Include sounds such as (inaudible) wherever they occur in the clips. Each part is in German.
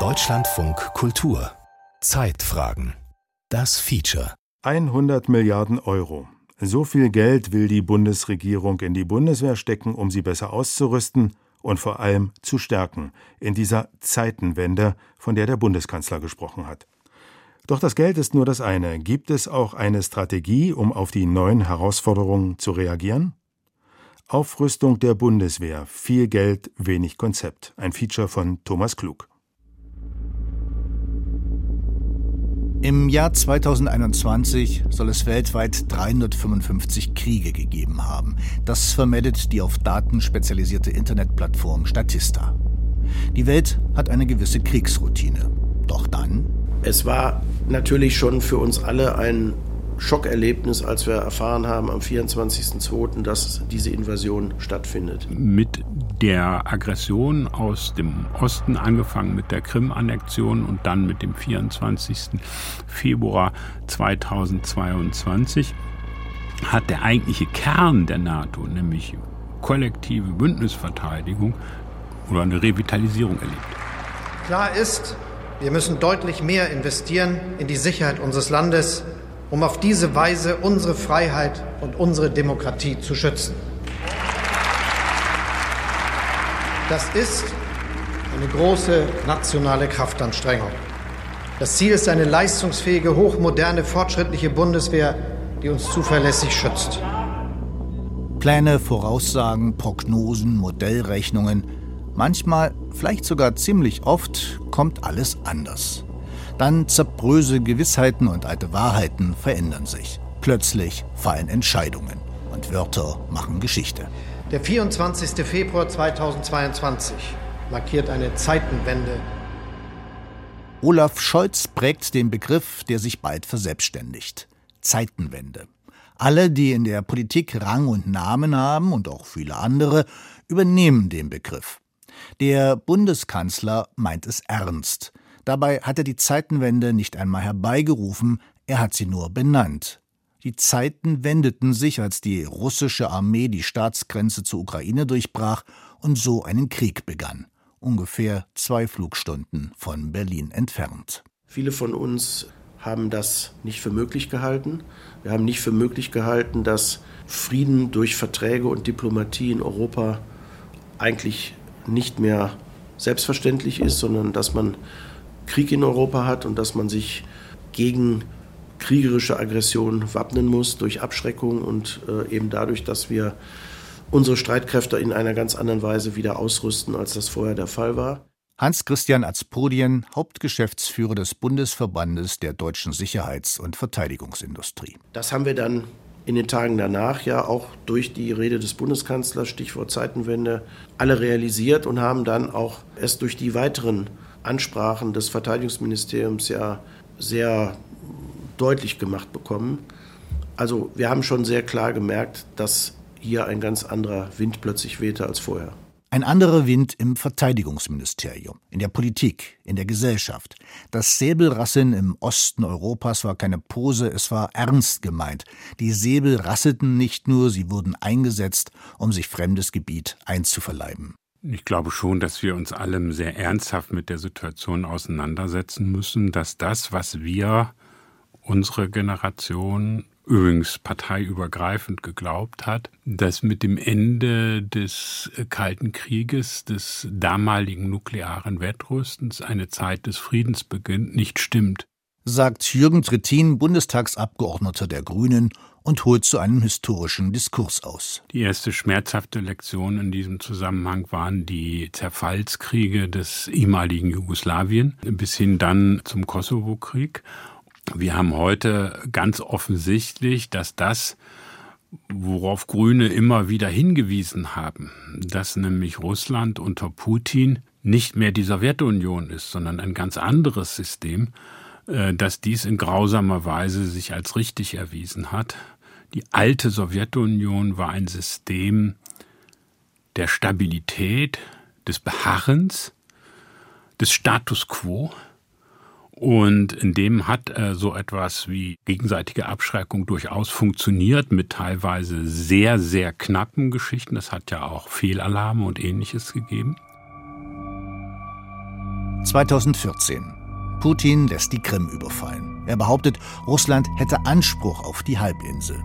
Deutschlandfunk Kultur Zeitfragen Das Feature 100 Milliarden Euro. So viel Geld will die Bundesregierung in die Bundeswehr stecken, um sie besser auszurüsten und vor allem zu stärken in dieser Zeitenwende, von der der Bundeskanzler gesprochen hat. Doch das Geld ist nur das eine. Gibt es auch eine Strategie, um auf die neuen Herausforderungen zu reagieren? Aufrüstung der Bundeswehr. Viel Geld, wenig Konzept. Ein Feature von Thomas Klug. Im Jahr 2021 soll es weltweit 355 Kriege gegeben haben. Das vermeldet die auf Daten spezialisierte Internetplattform Statista. Die Welt hat eine gewisse Kriegsroutine. Doch dann? Es war natürlich schon für uns alle ein Schockerlebnis, als wir erfahren haben am 24.02., dass diese Invasion stattfindet. Mit der Aggression aus dem Osten, angefangen mit der Krim-Annexion und dann mit dem 24. Februar 2022, hat der eigentliche Kern der NATO, nämlich kollektive Bündnisverteidigung oder eine Revitalisierung erlebt. Klar ist, wir müssen deutlich mehr investieren in die Sicherheit unseres Landes, um auf diese Weise unsere Freiheit und unsere Demokratie zu schützen. Das ist eine große nationale Kraftanstrengung. Das Ziel ist eine leistungsfähige, hochmoderne, fortschrittliche Bundeswehr, die uns zuverlässig schützt. Pläne, Voraussagen, Prognosen, Modellrechnungen. Manchmal, vielleicht sogar ziemlich oft, kommt alles anders. Dann zerbröse Gewissheiten und alte Wahrheiten verändern sich. Plötzlich fallen Entscheidungen und Wörter machen Geschichte. Der 24. Februar 2022 markiert eine Zeitenwende. Olaf Scholz prägt den Begriff, der sich bald verselbstständigt. Zeitenwende. Alle, die in der Politik Rang und Namen haben und auch viele andere, übernehmen den Begriff. Der Bundeskanzler meint es ernst. Dabei hat er die Zeitenwende nicht einmal herbeigerufen, er hat sie nur benannt. Die Zeiten wendeten sich, als die russische Armee die Staatsgrenze zur Ukraine durchbrach und so einen Krieg begann, ungefähr zwei Flugstunden von Berlin entfernt. Viele von uns haben das nicht für möglich gehalten. Wir haben nicht für möglich gehalten, dass Frieden durch Verträge und Diplomatie in Europa eigentlich nicht mehr selbstverständlich ist, sondern dass man Krieg in Europa hat und dass man sich gegen kriegerische Aggression wappnen muss durch Abschreckung und äh, eben dadurch, dass wir unsere Streitkräfte in einer ganz anderen Weise wieder ausrüsten, als das vorher der Fall war. Hans-Christian Azpodien, Hauptgeschäftsführer des Bundesverbandes der deutschen Sicherheits- und Verteidigungsindustrie. Das haben wir dann in den Tagen danach ja auch durch die Rede des Bundeskanzlers, Stichwort Zeitenwende, alle realisiert und haben dann auch erst durch die weiteren Ansprachen des Verteidigungsministeriums ja sehr deutlich gemacht bekommen. Also wir haben schon sehr klar gemerkt, dass hier ein ganz anderer Wind plötzlich wehte als vorher. Ein anderer Wind im Verteidigungsministerium, in der Politik, in der Gesellschaft. Das Säbelrasseln im Osten Europas war keine Pose, es war ernst gemeint. Die Säbel rasselten nicht nur, sie wurden eingesetzt, um sich fremdes Gebiet einzuverleiben. Ich glaube schon, dass wir uns alle sehr ernsthaft mit der Situation auseinandersetzen müssen, dass das, was wir unsere Generation übrigens parteiübergreifend geglaubt hat, dass mit dem Ende des Kalten Krieges, des damaligen nuklearen Wettrüstens, eine Zeit des Friedens beginnt, nicht stimmt. Sagt Jürgen Trittin, Bundestagsabgeordneter der Grünen und holt zu einem historischen Diskurs aus. Die erste schmerzhafte Lektion in diesem Zusammenhang waren die Zerfallskriege des ehemaligen Jugoslawien bis hin dann zum Kosovo-Krieg. Wir haben heute ganz offensichtlich, dass das, worauf Grüne immer wieder hingewiesen haben, dass nämlich Russland unter Putin nicht mehr die Sowjetunion ist, sondern ein ganz anderes System, dass dies in grausamer Weise sich als richtig erwiesen hat. Die alte Sowjetunion war ein System der Stabilität, des Beharrens, des Status quo, und in dem hat äh, so etwas wie gegenseitige Abschreckung durchaus funktioniert mit teilweise sehr, sehr knappen Geschichten. Das hat ja auch Fehlalarme und ähnliches gegeben. 2014. Putin lässt die Krim überfallen. Er behauptet, Russland hätte Anspruch auf die Halbinsel.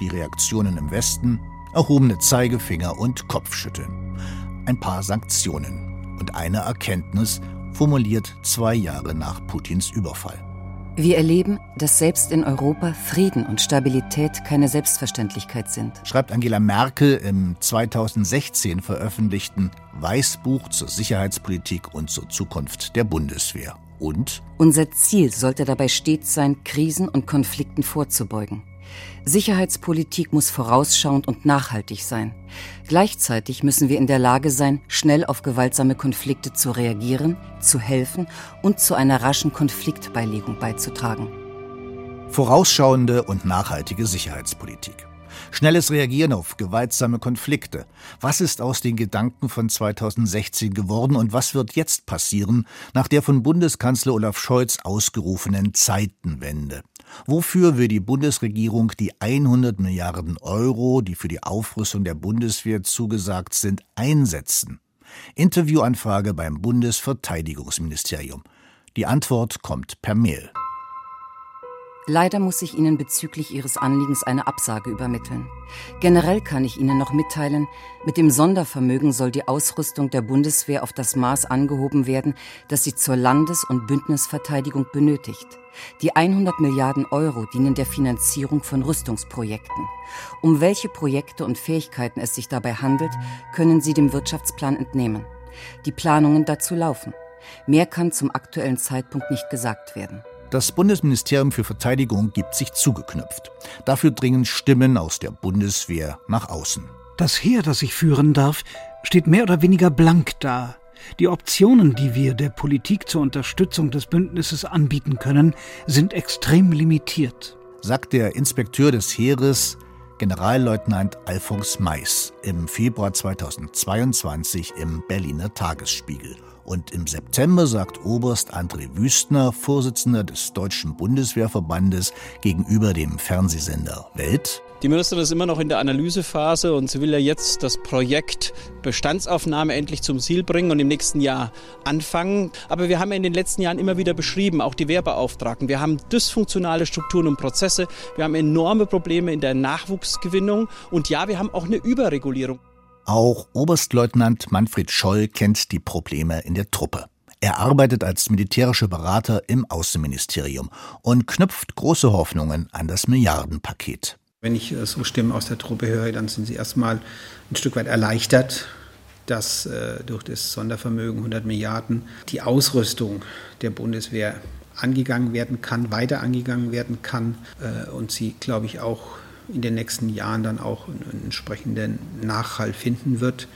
Die Reaktionen im Westen, erhobene Zeigefinger und Kopfschütteln. Ein paar Sanktionen und eine Erkenntnis, formuliert zwei Jahre nach Putins Überfall. Wir erleben, dass selbst in Europa Frieden und Stabilität keine Selbstverständlichkeit sind, schreibt Angela Merkel im 2016 veröffentlichten Weißbuch zur Sicherheitspolitik und zur Zukunft der Bundeswehr. Und unser Ziel sollte dabei stets sein, Krisen und Konflikten vorzubeugen. Sicherheitspolitik muss vorausschauend und nachhaltig sein. Gleichzeitig müssen wir in der Lage sein, schnell auf gewaltsame Konflikte zu reagieren, zu helfen und zu einer raschen Konfliktbeilegung beizutragen. Vorausschauende und nachhaltige Sicherheitspolitik. Schnelles Reagieren auf gewaltsame Konflikte. Was ist aus den Gedanken von 2016 geworden und was wird jetzt passieren nach der von Bundeskanzler Olaf Scholz ausgerufenen Zeitenwende? Wofür will die Bundesregierung die 100 Milliarden Euro, die für die Aufrüstung der Bundeswehr zugesagt sind, einsetzen? Interviewanfrage beim Bundesverteidigungsministerium. Die Antwort kommt per Mail. Leider muss ich Ihnen bezüglich Ihres Anliegens eine Absage übermitteln. Generell kann ich Ihnen noch mitteilen, mit dem Sondervermögen soll die Ausrüstung der Bundeswehr auf das Maß angehoben werden, das sie zur Landes- und Bündnisverteidigung benötigt. Die 100 Milliarden Euro dienen der Finanzierung von Rüstungsprojekten. Um welche Projekte und Fähigkeiten es sich dabei handelt, können Sie dem Wirtschaftsplan entnehmen. Die Planungen dazu laufen. Mehr kann zum aktuellen Zeitpunkt nicht gesagt werden. Das Bundesministerium für Verteidigung gibt sich zugeknüpft. Dafür dringen Stimmen aus der Bundeswehr nach außen. Das Heer, das ich führen darf, steht mehr oder weniger blank da. Die Optionen, die wir der Politik zur Unterstützung des Bündnisses anbieten können, sind extrem limitiert, sagt der Inspekteur des Heeres, Generalleutnant Alfons Mais, im Februar 2022 im Berliner Tagesspiegel. Und im September sagt Oberst André Wüstner, Vorsitzender des Deutschen Bundeswehrverbandes, gegenüber dem Fernsehsender Welt, die Ministerin ist immer noch in der Analysephase und sie will ja jetzt das Projekt Bestandsaufnahme endlich zum Ziel bringen und im nächsten Jahr anfangen. Aber wir haben ja in den letzten Jahren immer wieder beschrieben, auch die Wehrbeauftragten, wir haben dysfunktionale Strukturen und Prozesse, wir haben enorme Probleme in der Nachwuchsgewinnung und ja, wir haben auch eine Überregulierung. Auch Oberstleutnant Manfred Scholl kennt die Probleme in der Truppe. Er arbeitet als militärischer Berater im Außenministerium und knüpft große Hoffnungen an das Milliardenpaket. Wenn ich äh, so Stimmen aus der Truppe höre, dann sind sie erstmal ein Stück weit erleichtert, dass äh, durch das Sondervermögen 100 Milliarden die Ausrüstung der Bundeswehr angegangen werden kann, weiter angegangen werden kann äh, und sie, glaube ich, auch in den nächsten Jahren dann auch einen entsprechenden Nachhall finden wird,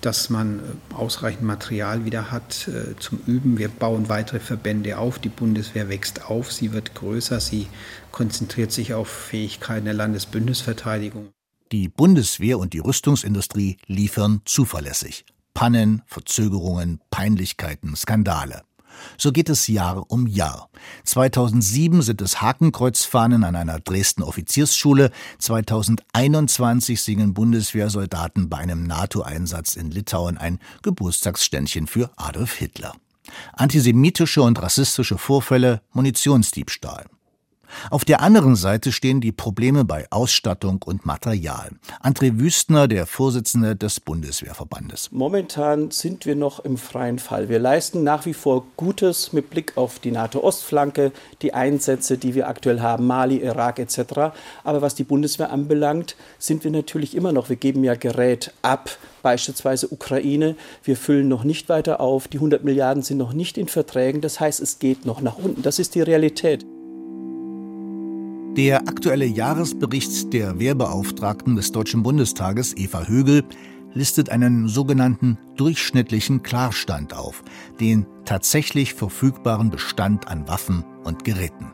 dass man äh, ausreichend Material wieder hat äh, zum Üben. Wir bauen weitere Verbände auf, die Bundeswehr wächst auf, sie wird größer, sie konzentriert sich auf Fähigkeiten der Landesbündnisverteidigung. Die Bundeswehr und die Rüstungsindustrie liefern zuverlässig. Pannen, Verzögerungen, Peinlichkeiten, Skandale. So geht es Jahr um Jahr. 2007 sind es Hakenkreuzfahnen an einer Dresden Offiziersschule. 2021 singen Bundeswehrsoldaten bei einem NATO-Einsatz in Litauen ein Geburtstagsständchen für Adolf Hitler. Antisemitische und rassistische Vorfälle, Munitionsdiebstahl. Auf der anderen Seite stehen die Probleme bei Ausstattung und Material. André Wüstner, der Vorsitzende des Bundeswehrverbandes. Momentan sind wir noch im freien Fall. Wir leisten nach wie vor Gutes mit Blick auf die NATO-Ostflanke, die Einsätze, die wir aktuell haben, Mali, Irak etc. Aber was die Bundeswehr anbelangt, sind wir natürlich immer noch, wir geben ja Gerät ab, beispielsweise Ukraine. Wir füllen noch nicht weiter auf, die 100 Milliarden sind noch nicht in Verträgen, das heißt, es geht noch nach unten. Das ist die Realität. Der aktuelle Jahresbericht der Wehrbeauftragten des Deutschen Bundestages, Eva Högel, listet einen sogenannten durchschnittlichen Klarstand auf, den tatsächlich verfügbaren Bestand an Waffen und Geräten.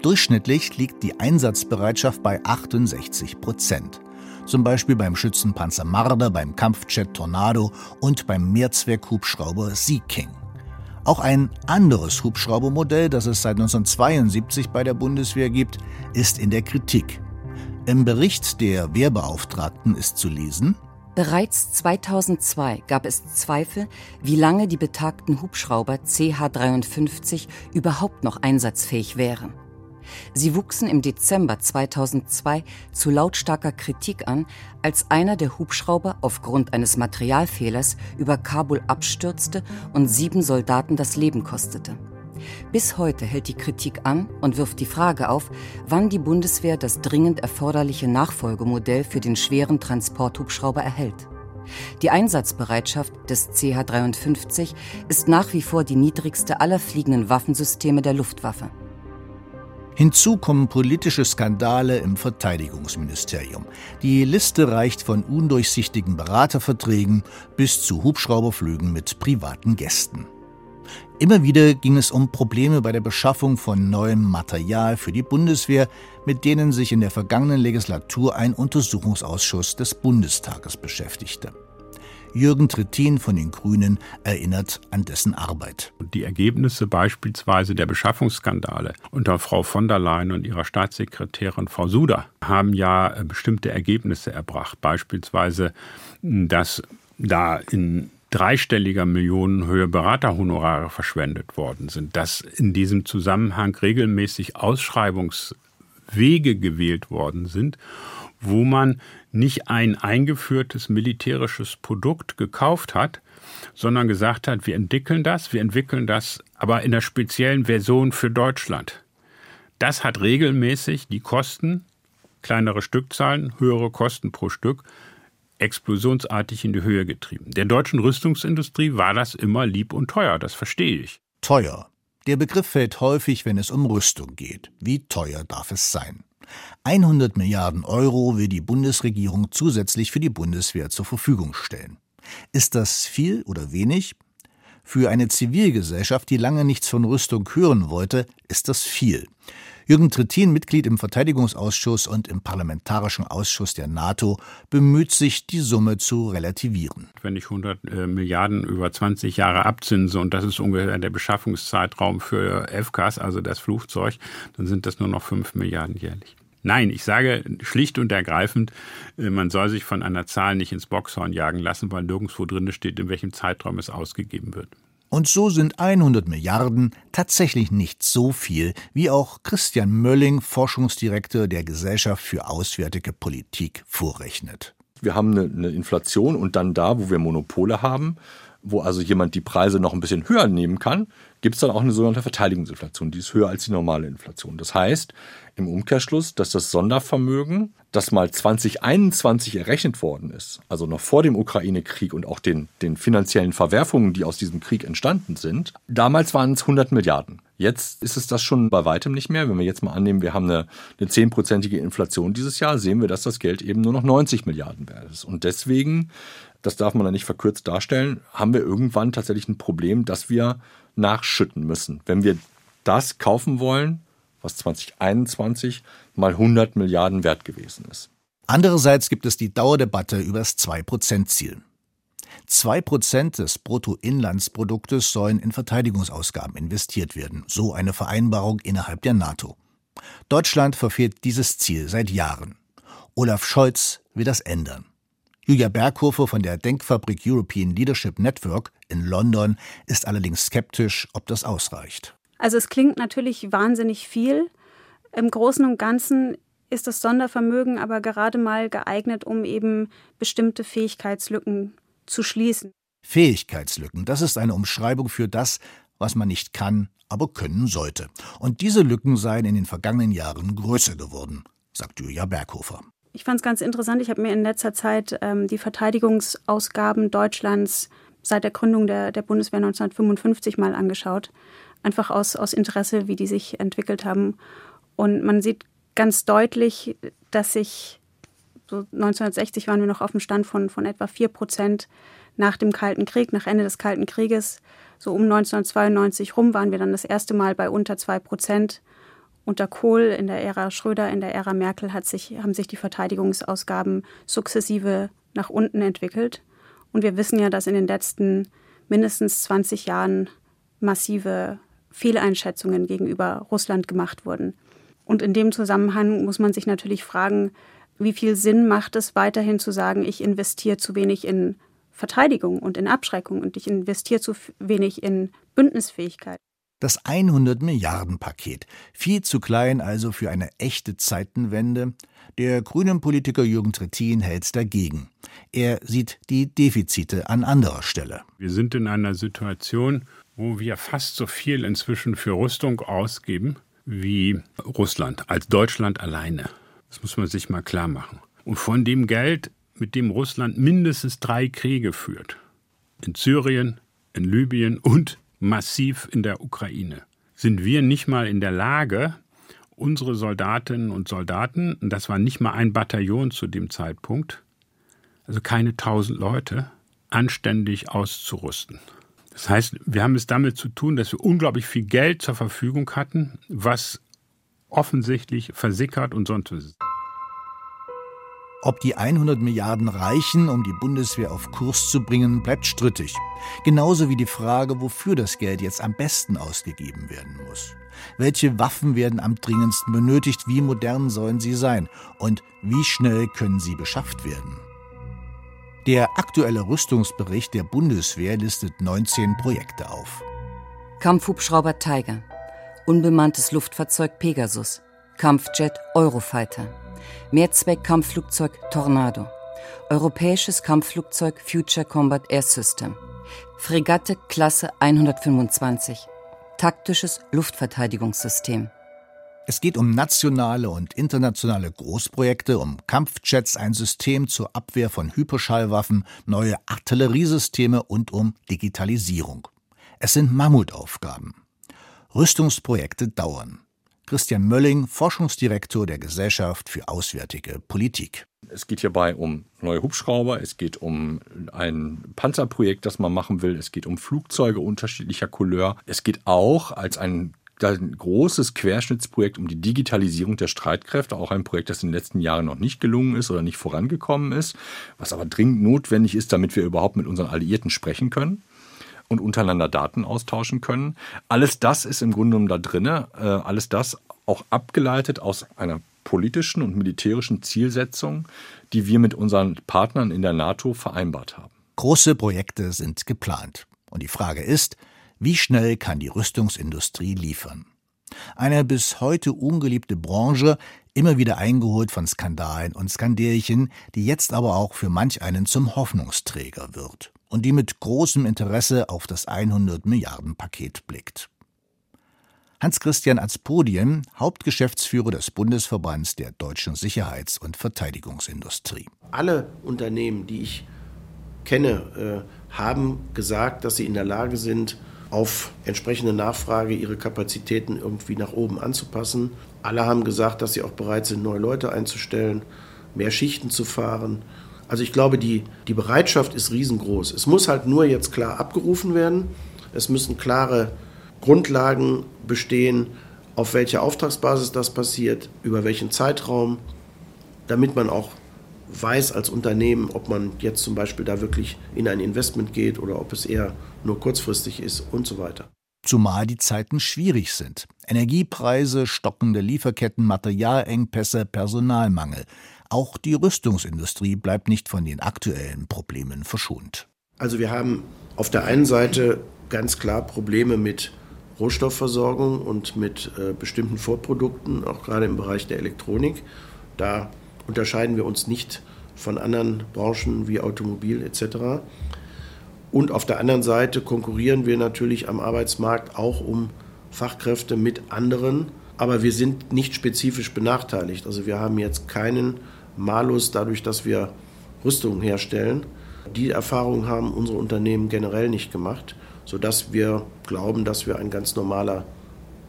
Durchschnittlich liegt die Einsatzbereitschaft bei 68 Prozent. Zum Beispiel beim Schützenpanzer Marder, beim Kampfjet Tornado und beim Mehrzweckhubschrauber Sea King. Auch ein anderes Hubschraubermodell, das es seit 1972 bei der Bundeswehr gibt, ist in der Kritik. Im Bericht der Wehrbeauftragten ist zu lesen, Bereits 2002 gab es Zweifel, wie lange die betagten Hubschrauber CH-53 überhaupt noch einsatzfähig wären. Sie wuchsen im Dezember 2002 zu lautstarker Kritik an, als einer der Hubschrauber aufgrund eines Materialfehlers über Kabul abstürzte und sieben Soldaten das Leben kostete. Bis heute hält die Kritik an und wirft die Frage auf, wann die Bundeswehr das dringend erforderliche Nachfolgemodell für den schweren Transporthubschrauber erhält. Die Einsatzbereitschaft des CH-53 ist nach wie vor die niedrigste aller fliegenden Waffensysteme der Luftwaffe. Hinzu kommen politische Skandale im Verteidigungsministerium. Die Liste reicht von undurchsichtigen Beraterverträgen bis zu Hubschrauberflügen mit privaten Gästen. Immer wieder ging es um Probleme bei der Beschaffung von neuem Material für die Bundeswehr, mit denen sich in der vergangenen Legislatur ein Untersuchungsausschuss des Bundestages beschäftigte. Jürgen Trittin von den Grünen erinnert an dessen Arbeit. Die Ergebnisse beispielsweise der Beschaffungsskandale unter Frau von der Leyen und ihrer Staatssekretärin Frau Suda haben ja äh, bestimmte Ergebnisse erbracht. Beispielsweise, dass da in dreistelliger Millionenhöhe Beraterhonorare verschwendet worden sind, dass in diesem Zusammenhang regelmäßig Ausschreibungswege gewählt worden sind, wo man nicht ein eingeführtes militärisches Produkt gekauft hat, sondern gesagt hat, wir entwickeln das, wir entwickeln das aber in der speziellen Version für Deutschland. Das hat regelmäßig die Kosten, kleinere Stückzahlen, höhere Kosten pro Stück, explosionsartig in die Höhe getrieben. Der deutschen Rüstungsindustrie war das immer lieb und teuer, das verstehe ich. Teuer. Der Begriff fällt häufig, wenn es um Rüstung geht. Wie teuer darf es sein? 100 Milliarden Euro will die Bundesregierung zusätzlich für die Bundeswehr zur Verfügung stellen. Ist das viel oder wenig? Für eine Zivilgesellschaft, die lange nichts von Rüstung hören wollte, ist das viel. Jürgen Trittin, Mitglied im Verteidigungsausschuss und im Parlamentarischen Ausschuss der NATO, bemüht sich, die Summe zu relativieren. Wenn ich 100 äh, Milliarden über 20 Jahre abzinse und das ist ungefähr der Beschaffungszeitraum für FCAS, also das Flugzeug, dann sind das nur noch 5 Milliarden jährlich. Nein, ich sage schlicht und ergreifend, äh, man soll sich von einer Zahl nicht ins Boxhorn jagen lassen, weil nirgendwo drin steht, in welchem Zeitraum es ausgegeben wird. Und so sind 100 Milliarden tatsächlich nicht so viel, wie auch Christian Mölling, Forschungsdirektor der Gesellschaft für Auswärtige Politik, vorrechnet. Wir haben eine, eine Inflation und dann da, wo wir Monopole haben, wo also jemand die Preise noch ein bisschen höher nehmen kann, gibt es dann auch eine sogenannte Verteidigungsinflation. Die ist höher als die normale Inflation. Das heißt im Umkehrschluss, dass das Sondervermögen, das mal 2021 errechnet worden ist, also noch vor dem Ukraine-Krieg und auch den, den finanziellen Verwerfungen, die aus diesem Krieg entstanden sind, damals waren es 100 Milliarden. Jetzt ist es das schon bei weitem nicht mehr. Wenn wir jetzt mal annehmen, wir haben eine, eine 10-prozentige Inflation dieses Jahr, sehen wir, dass das Geld eben nur noch 90 Milliarden wert ist. Und deswegen das darf man da nicht verkürzt darstellen, haben wir irgendwann tatsächlich ein Problem, dass wir nachschütten müssen. Wenn wir das kaufen wollen, was 2021 mal 100 Milliarden wert gewesen ist. Andererseits gibt es die Dauerdebatte über das 2-Prozent-Ziel. 2% des Bruttoinlandsproduktes sollen in Verteidigungsausgaben investiert werden, so eine Vereinbarung innerhalb der NATO. Deutschland verfehlt dieses Ziel seit Jahren. Olaf Scholz will das ändern. Julia Berghofer von der Denkfabrik European Leadership Network in London ist allerdings skeptisch, ob das ausreicht. Also es klingt natürlich wahnsinnig viel. Im Großen und Ganzen ist das Sondervermögen aber gerade mal geeignet, um eben bestimmte Fähigkeitslücken zu schließen. Fähigkeitslücken, das ist eine Umschreibung für das, was man nicht kann, aber können sollte. Und diese Lücken seien in den vergangenen Jahren größer geworden, sagt Julia Berghofer. Ich fand es ganz interessant. Ich habe mir in letzter Zeit ähm, die Verteidigungsausgaben Deutschlands seit der Gründung der, der Bundeswehr 1955 mal angeschaut. Einfach aus, aus Interesse, wie die sich entwickelt haben. Und man sieht ganz deutlich, dass sich so 1960 waren wir noch auf dem Stand von, von etwa 4 Prozent nach dem Kalten Krieg, nach Ende des Kalten Krieges. So um 1992 rum waren wir dann das erste Mal bei unter 2 Prozent. Unter Kohl in der Ära Schröder, in der Ära Merkel hat sich, haben sich die Verteidigungsausgaben sukzessive nach unten entwickelt. Und wir wissen ja, dass in den letzten mindestens 20 Jahren massive Fehleinschätzungen gegenüber Russland gemacht wurden. Und in dem Zusammenhang muss man sich natürlich fragen, wie viel Sinn macht es weiterhin zu sagen, ich investiere zu wenig in Verteidigung und in Abschreckung und ich investiere zu wenig in Bündnisfähigkeit. Das 100 Milliarden Paket, viel zu klein also für eine echte Zeitenwende. Der grünen Politiker Jürgen Trittin hält dagegen. Er sieht die Defizite an anderer Stelle. Wir sind in einer Situation, wo wir fast so viel inzwischen für Rüstung ausgeben wie Russland, als Deutschland alleine. Das muss man sich mal klar machen. Und von dem Geld, mit dem Russland mindestens drei Kriege führt, in Syrien, in Libyen und massiv in der Ukraine, sind wir nicht mal in der Lage, unsere Soldatinnen und Soldaten, und das war nicht mal ein Bataillon zu dem Zeitpunkt, also keine tausend Leute, anständig auszurüsten. Das heißt, wir haben es damit zu tun, dass wir unglaublich viel Geld zur Verfügung hatten, was offensichtlich versickert und sonst was ist. Ob die 100 Milliarden reichen, um die Bundeswehr auf Kurs zu bringen, bleibt strittig. Genauso wie die Frage, wofür das Geld jetzt am besten ausgegeben werden muss. Welche Waffen werden am dringendsten benötigt? Wie modern sollen sie sein? Und wie schnell können sie beschafft werden? Der aktuelle Rüstungsbericht der Bundeswehr listet 19 Projekte auf. Kampfhubschrauber Tiger, unbemanntes Luftfahrzeug Pegasus, Kampfjet Eurofighter, Mehrzweckkampfflugzeug Tornado, europäisches Kampfflugzeug Future Combat Air System, Fregatte Klasse 125, taktisches Luftverteidigungssystem. Es geht um nationale und internationale Großprojekte, um Kampfjets, ein System zur Abwehr von Hyperschallwaffen, neue Artilleriesysteme und um Digitalisierung. Es sind Mammutaufgaben. Rüstungsprojekte dauern. Christian Mölling, Forschungsdirektor der Gesellschaft für Auswärtige Politik. Es geht hierbei um neue Hubschrauber, es geht um ein Panzerprojekt, das man machen will, es geht um Flugzeuge unterschiedlicher Couleur. Es geht auch als ein ein großes Querschnittsprojekt um die Digitalisierung der Streitkräfte, auch ein Projekt, das in den letzten Jahren noch nicht gelungen ist oder nicht vorangekommen ist, was aber dringend notwendig ist, damit wir überhaupt mit unseren Alliierten sprechen können und untereinander Daten austauschen können. Alles das ist im Grunde genommen da drin, äh, alles das auch abgeleitet aus einer politischen und militärischen Zielsetzung, die wir mit unseren Partnern in der NATO vereinbart haben. Große Projekte sind geplant. Und die Frage ist, wie schnell kann die Rüstungsindustrie liefern? Eine bis heute ungeliebte Branche, immer wieder eingeholt von Skandalen und Skandelchen, die jetzt aber auch für manch einen zum Hoffnungsträger wird und die mit großem Interesse auf das 100 Milliarden Paket blickt. Hans-Christian Azpodien, Hauptgeschäftsführer des Bundesverbands der deutschen Sicherheits- und Verteidigungsindustrie. Alle Unternehmen, die ich kenne, äh, haben gesagt, dass sie in der Lage sind, auf entsprechende Nachfrage ihre Kapazitäten irgendwie nach oben anzupassen. Alle haben gesagt, dass sie auch bereit sind, neue Leute einzustellen, mehr Schichten zu fahren also ich glaube, die, die Bereitschaft ist riesengroß. Es muss halt nur jetzt klar abgerufen werden. Es müssen klare Grundlagen bestehen, auf welcher Auftragsbasis das passiert, über welchen Zeitraum, damit man auch weiß als Unternehmen, ob man jetzt zum Beispiel da wirklich in ein Investment geht oder ob es eher nur kurzfristig ist und so weiter. Zumal die Zeiten schwierig sind. Energiepreise, stockende Lieferketten, Materialengpässe, Personalmangel. Auch die Rüstungsindustrie bleibt nicht von den aktuellen Problemen verschont. Also wir haben auf der einen Seite ganz klar Probleme mit Rohstoffversorgung und mit äh, bestimmten Vorprodukten, auch gerade im Bereich der Elektronik. Da unterscheiden wir uns nicht von anderen Branchen wie Automobil etc. Und auf der anderen Seite konkurrieren wir natürlich am Arbeitsmarkt auch um Fachkräfte mit anderen, aber wir sind nicht spezifisch benachteiligt. Also wir haben jetzt keinen Malus dadurch, dass wir Rüstungen herstellen. Die Erfahrung haben unsere Unternehmen generell nicht gemacht, sodass wir glauben, dass wir ein ganz normaler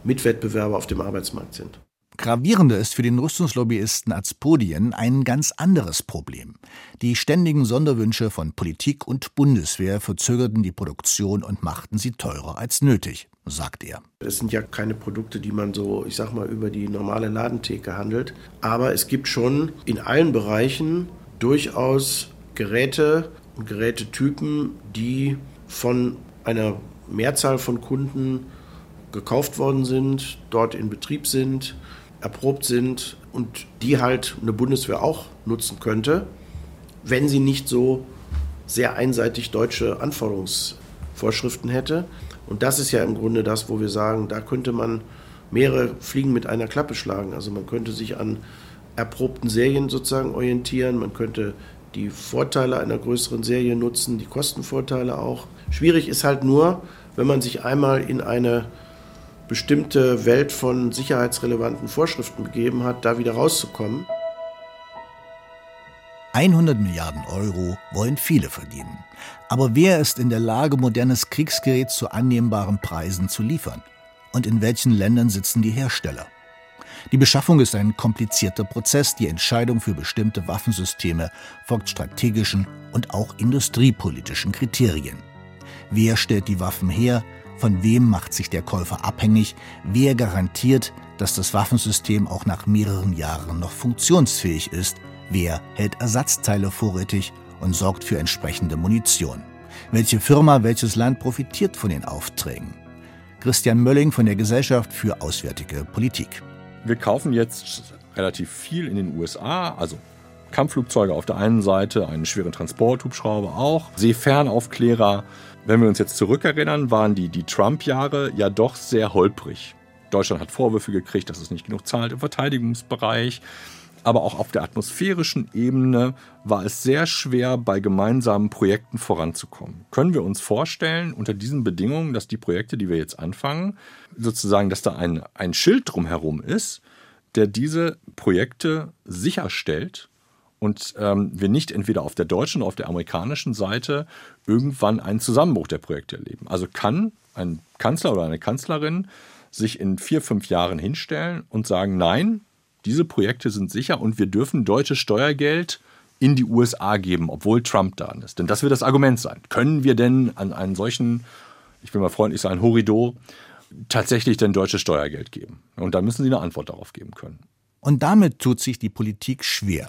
Mitwettbewerber auf dem Arbeitsmarkt sind. Gravierender ist für den Rüstungslobbyisten Azpodien ein ganz anderes Problem. Die ständigen Sonderwünsche von Politik und Bundeswehr verzögerten die Produktion und machten sie teurer als nötig, sagt er. Es sind ja keine Produkte, die man so, ich sag mal, über die normale Ladentheke handelt. Aber es gibt schon in allen Bereichen durchaus Geräte und Gerätetypen, die von einer Mehrzahl von Kunden gekauft worden sind, dort in Betrieb sind erprobt sind, und die halt eine Bundeswehr auch nutzen könnte, wenn sie nicht so sehr einseitig deutsche Anforderungsvorschriften hätte. Und das ist ja im Grunde das, wo wir sagen, da könnte man mehrere Fliegen mit einer Klappe schlagen. Also man könnte sich an erprobten Serien sozusagen orientieren, man könnte die Vorteile einer größeren Serie nutzen, die Kostenvorteile auch. Schwierig ist halt nur, wenn man sich einmal in eine bestimmte Welt von sicherheitsrelevanten Vorschriften begeben hat, da wieder rauszukommen. 100 Milliarden Euro wollen viele verdienen. Aber wer ist in der Lage, modernes Kriegsgerät zu annehmbaren Preisen zu liefern? Und in welchen Ländern sitzen die Hersteller? Die Beschaffung ist ein komplizierter Prozess. Die Entscheidung für bestimmte Waffensysteme folgt strategischen und auch industriepolitischen Kriterien. Wer stellt die Waffen her? Von wem macht sich der Käufer abhängig? Wer garantiert, dass das Waffensystem auch nach mehreren Jahren noch funktionsfähig ist? Wer hält Ersatzteile vorrätig und sorgt für entsprechende Munition? Welche Firma, welches Land profitiert von den Aufträgen? Christian Mölling von der Gesellschaft für Auswärtige Politik. Wir kaufen jetzt relativ viel in den USA, also Kampfflugzeuge auf der einen Seite, einen schweren Transporthubschrauber auch, Seefernaufklärer. Wenn wir uns jetzt zurückerinnern, waren die, die Trump-Jahre ja doch sehr holprig. Deutschland hat Vorwürfe gekriegt, dass es nicht genug zahlt im Verteidigungsbereich. Aber auch auf der atmosphärischen Ebene war es sehr schwer, bei gemeinsamen Projekten voranzukommen. Können wir uns vorstellen, unter diesen Bedingungen, dass die Projekte, die wir jetzt anfangen, sozusagen, dass da ein, ein Schild drumherum ist, der diese Projekte sicherstellt und ähm, wir nicht entweder auf der deutschen oder auf der amerikanischen Seite irgendwann einen Zusammenbruch der Projekte erleben. Also kann ein Kanzler oder eine Kanzlerin sich in vier, fünf Jahren hinstellen und sagen, nein, diese Projekte sind sicher und wir dürfen deutsches Steuergeld in die USA geben, obwohl Trump da ist. Denn das wird das Argument sein. Können wir denn an einen solchen, ich will mal freundlich sagen, Horridor, tatsächlich denn deutsches Steuergeld geben? Und da müssen Sie eine Antwort darauf geben können. Und damit tut sich die Politik schwer.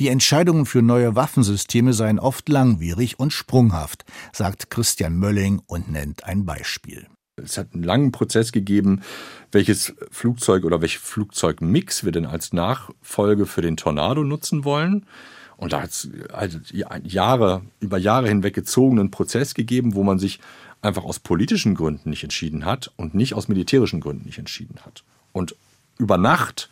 Die Entscheidungen für neue Waffensysteme seien oft langwierig und sprunghaft, sagt Christian Mölling und nennt ein Beispiel. Es hat einen langen Prozess gegeben, welches Flugzeug oder welchen Flugzeugmix wir denn als Nachfolge für den Tornado nutzen wollen. Und da hat es also Jahre, über Jahre hinweg gezogenen Prozess gegeben, wo man sich einfach aus politischen Gründen nicht entschieden hat und nicht aus militärischen Gründen nicht entschieden hat. Und über Nacht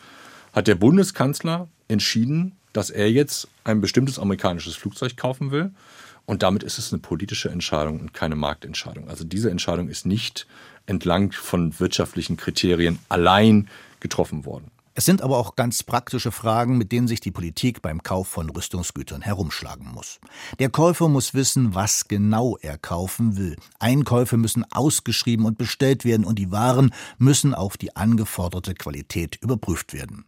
hat der Bundeskanzler entschieden, dass er jetzt ein bestimmtes amerikanisches Flugzeug kaufen will und damit ist es eine politische Entscheidung und keine Marktentscheidung. Also diese Entscheidung ist nicht entlang von wirtschaftlichen Kriterien allein getroffen worden. Es sind aber auch ganz praktische Fragen, mit denen sich die Politik beim Kauf von Rüstungsgütern herumschlagen muss. Der Käufer muss wissen, was genau er kaufen will. Einkäufe müssen ausgeschrieben und bestellt werden und die Waren müssen auf die angeforderte Qualität überprüft werden.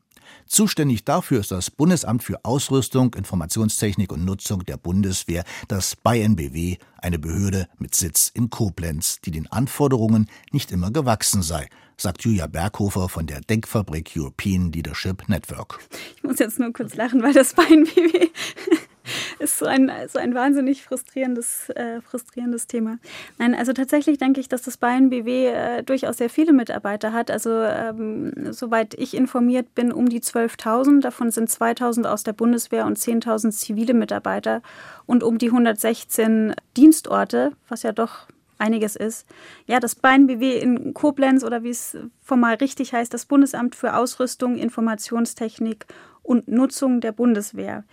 Zuständig dafür ist das Bundesamt für Ausrüstung, Informationstechnik und Nutzung der Bundeswehr, das BayNBW, eine Behörde mit Sitz in Koblenz, die den Anforderungen nicht immer gewachsen sei, sagt Julia Berghofer von der Denkfabrik European Leadership Network. Ich muss jetzt nur kurz lachen, weil das BayNBW (laughs) (laughs) ist so ein, so ein wahnsinnig frustrierendes, äh, frustrierendes Thema. Nein, also tatsächlich denke ich, dass das Bayern BW äh, durchaus sehr viele Mitarbeiter hat. Also ähm, soweit ich informiert bin, um die 12.000. Davon sind 2.000 aus der Bundeswehr und 10.000 zivile Mitarbeiter und um die 116 Dienstorte, was ja doch einiges ist. Ja, das BayernBW in Koblenz oder wie es formal richtig heißt, das Bundesamt für Ausrüstung, Informationstechnik und Nutzung der Bundeswehr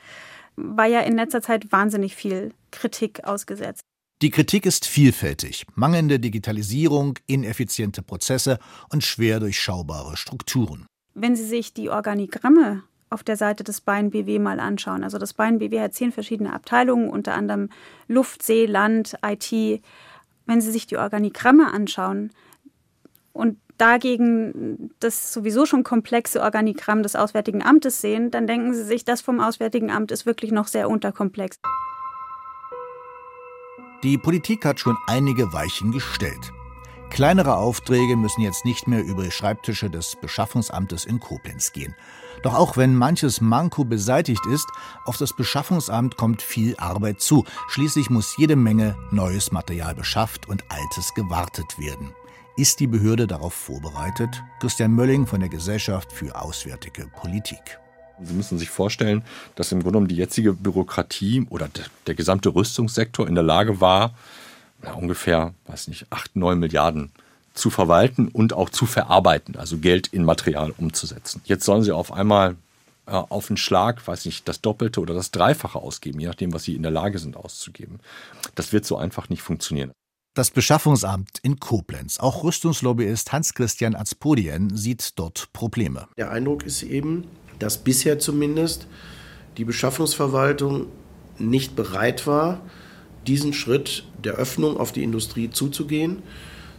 war ja in letzter Zeit wahnsinnig viel Kritik ausgesetzt. Die Kritik ist vielfältig. Mangelnde Digitalisierung, ineffiziente Prozesse und schwer durchschaubare Strukturen. Wenn Sie sich die Organigramme auf der Seite des Bein BW mal anschauen, also das Bein BW hat zehn verschiedene Abteilungen, unter anderem Luft, See, Land, IT. Wenn Sie sich die Organigramme anschauen und dagegen das sowieso schon komplexe Organigramm des Auswärtigen Amtes sehen, dann denken Sie sich, das vom Auswärtigen Amt ist wirklich noch sehr unterkomplex. Die Politik hat schon einige Weichen gestellt. Kleinere Aufträge müssen jetzt nicht mehr über die Schreibtische des Beschaffungsamtes in Koblenz gehen. Doch auch wenn manches Manko beseitigt ist, auf das Beschaffungsamt kommt viel Arbeit zu. Schließlich muss jede Menge neues Material beschafft und altes gewartet werden. Ist die Behörde darauf vorbereitet? Christian Mölling von der Gesellschaft für Auswärtige Politik. Sie müssen sich vorstellen, dass im Grunde genommen die jetzige Bürokratie oder der gesamte Rüstungssektor in der Lage war, ja, ungefähr, weiß nicht, 8, 9 Milliarden zu verwalten und auch zu verarbeiten, also Geld in Material umzusetzen. Jetzt sollen sie auf einmal äh, auf einen Schlag, weiß nicht, das Doppelte oder das Dreifache ausgeben, je nachdem, was sie in der Lage sind auszugeben. Das wird so einfach nicht funktionieren. Das Beschaffungsamt in Koblenz, auch Rüstungslobbyist Hans-Christian Azpodien sieht dort Probleme. Der Eindruck ist eben, dass bisher zumindest die Beschaffungsverwaltung nicht bereit war, diesen Schritt der Öffnung auf die Industrie zuzugehen,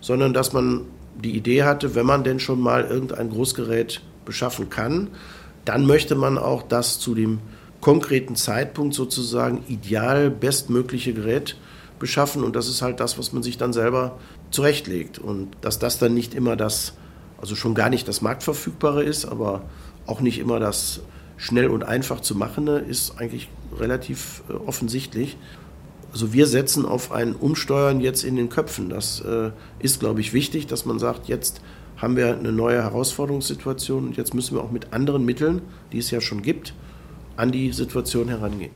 sondern dass man die Idee hatte, wenn man denn schon mal irgendein Großgerät beschaffen kann, dann möchte man auch das zu dem konkreten Zeitpunkt sozusagen ideal bestmögliche Gerät beschaffen und das ist halt das, was man sich dann selber zurechtlegt und dass das dann nicht immer das, also schon gar nicht das Marktverfügbare ist, aber auch nicht immer das schnell und einfach zu machende, ist eigentlich relativ äh, offensichtlich. Also wir setzen auf ein Umsteuern jetzt in den Köpfen. Das äh, ist, glaube ich, wichtig, dass man sagt, jetzt haben wir eine neue Herausforderungssituation und jetzt müssen wir auch mit anderen Mitteln, die es ja schon gibt, an die Situation herangehen.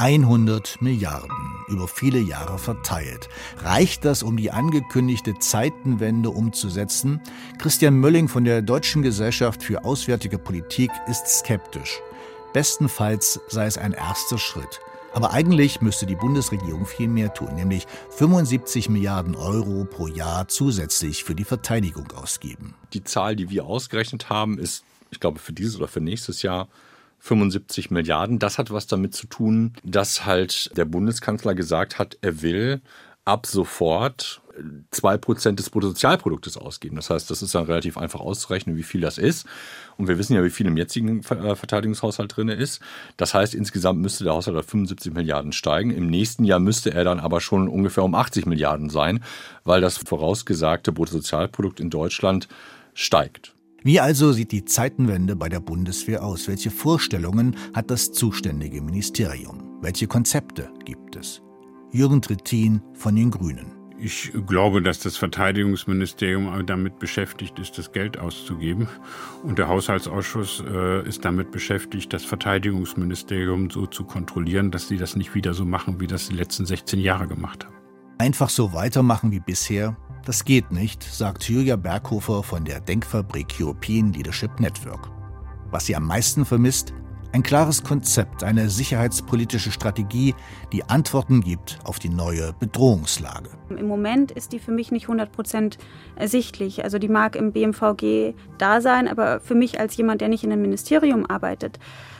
100 Milliarden über viele Jahre verteilt. Reicht das, um die angekündigte Zeitenwende umzusetzen? Christian Mölling von der Deutschen Gesellschaft für Auswärtige Politik ist skeptisch. Bestenfalls sei es ein erster Schritt. Aber eigentlich müsste die Bundesregierung viel mehr tun, nämlich 75 Milliarden Euro pro Jahr zusätzlich für die Verteidigung ausgeben. Die Zahl, die wir ausgerechnet haben, ist, ich glaube, für dieses oder für nächstes Jahr 75 Milliarden. Das hat was damit zu tun, dass halt der Bundeskanzler gesagt hat, er will ab sofort 2% des Bruttosozialproduktes ausgeben. Das heißt, das ist dann relativ einfach auszurechnen, wie viel das ist. Und wir wissen ja, wie viel im jetzigen äh, Verteidigungshaushalt drin ist. Das heißt, insgesamt müsste der Haushalt auf 75 Milliarden steigen. Im nächsten Jahr müsste er dann aber schon ungefähr um 80 Milliarden sein, weil das vorausgesagte Bruttosozialprodukt in Deutschland steigt. Wie also sieht die Zeitenwende bei der Bundeswehr aus? Welche Vorstellungen hat das zuständige Ministerium? Welche Konzepte gibt es? Jürgen Trittin von den Grünen. Ich glaube, dass das Verteidigungsministerium damit beschäftigt ist, das Geld auszugeben. Und der Haushaltsausschuss äh, ist damit beschäftigt, das Verteidigungsministerium so zu kontrollieren, dass sie das nicht wieder so machen, wie das die letzten 16 Jahre gemacht haben. Einfach so weitermachen wie bisher, das geht nicht, sagt Julia Berghofer von der Denkfabrik European Leadership Network. Was sie am meisten vermisst, ein klares Konzept, eine sicherheitspolitische Strategie, die Antworten gibt auf die neue Bedrohungslage. Im Moment ist die für mich nicht 100 Prozent ersichtlich. Also die mag im BMVG da sein, aber für mich als jemand, der nicht in einem Ministerium arbeitet,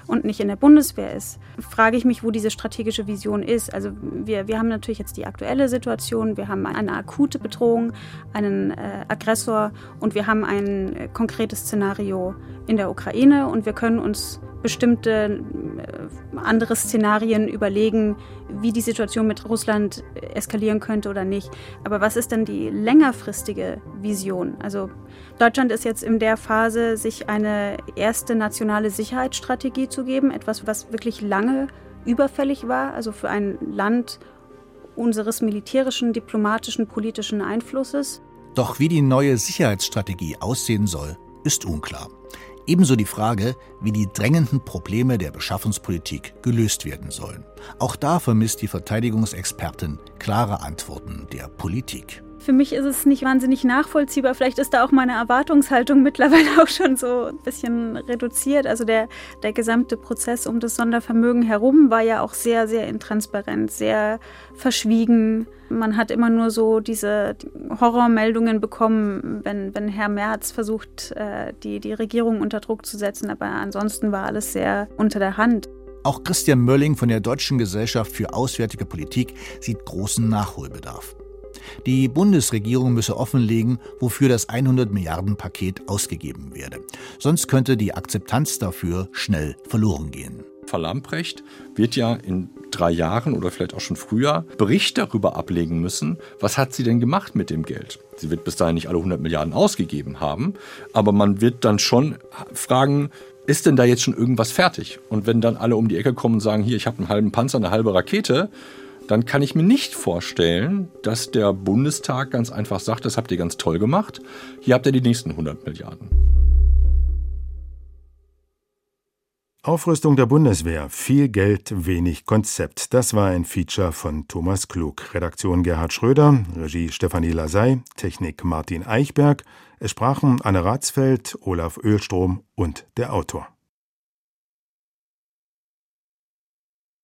und nicht in der Bundeswehr ist, frage ich mich, wo diese strategische Vision ist. Also wir, wir haben natürlich jetzt die aktuelle Situation, wir haben eine akute Bedrohung, einen äh, Aggressor und wir haben ein äh, konkretes Szenario in der Ukraine und wir können uns bestimmte äh, andere Szenarien überlegen, wie die Situation mit Russland eskalieren könnte oder nicht. Aber was ist denn die längerfristige Vision? Also Deutschland ist jetzt in der Phase, sich eine erste nationale Sicherheitsstrategie zu geben, etwas, was wirklich lange überfällig war, also für ein Land unseres militärischen, diplomatischen, politischen Einflusses. Doch wie die neue Sicherheitsstrategie aussehen soll, ist unklar. Ebenso die Frage, wie die drängenden Probleme der Beschaffungspolitik gelöst werden sollen. Auch da vermisst die Verteidigungsexpertin klare Antworten der Politik. Für mich ist es nicht wahnsinnig nachvollziehbar. Vielleicht ist da auch meine Erwartungshaltung (laughs) mittlerweile auch schon so ein bisschen reduziert. Also der, der gesamte Prozess um das Sondervermögen herum war ja auch sehr, sehr intransparent, sehr verschwiegen. Man hat immer nur so diese Horrormeldungen bekommen, wenn, wenn Herr Merz versucht, äh, die, die Regierung unter Druck zu setzen. Aber ansonsten war alles sehr unter der Hand. Auch Christian Mölling von der Deutschen Gesellschaft für Auswärtige Politik sieht großen Nachholbedarf. Die Bundesregierung müsse offenlegen, wofür das 100 Milliarden Paket ausgegeben werde. Sonst könnte die Akzeptanz dafür schnell verloren gehen. Frau Lamprecht wird ja in drei Jahren oder vielleicht auch schon früher Bericht darüber ablegen müssen, was hat sie denn gemacht mit dem Geld. Sie wird bis dahin nicht alle 100 Milliarden ausgegeben haben, aber man wird dann schon fragen, ist denn da jetzt schon irgendwas fertig? Und wenn dann alle um die Ecke kommen und sagen, hier, ich habe einen halben Panzer, eine halbe Rakete, dann kann ich mir nicht vorstellen, dass der Bundestag ganz einfach sagt, das habt ihr ganz toll gemacht, hier habt ihr die nächsten 100 Milliarden. Aufrüstung der Bundeswehr. Viel Geld, wenig Konzept. Das war ein Feature von Thomas Klug. Redaktion Gerhard Schröder, Regie Stefanie Lasey, Technik Martin Eichberg. Es sprachen Anne Ratzfeld, Olaf Ölstrom und der Autor.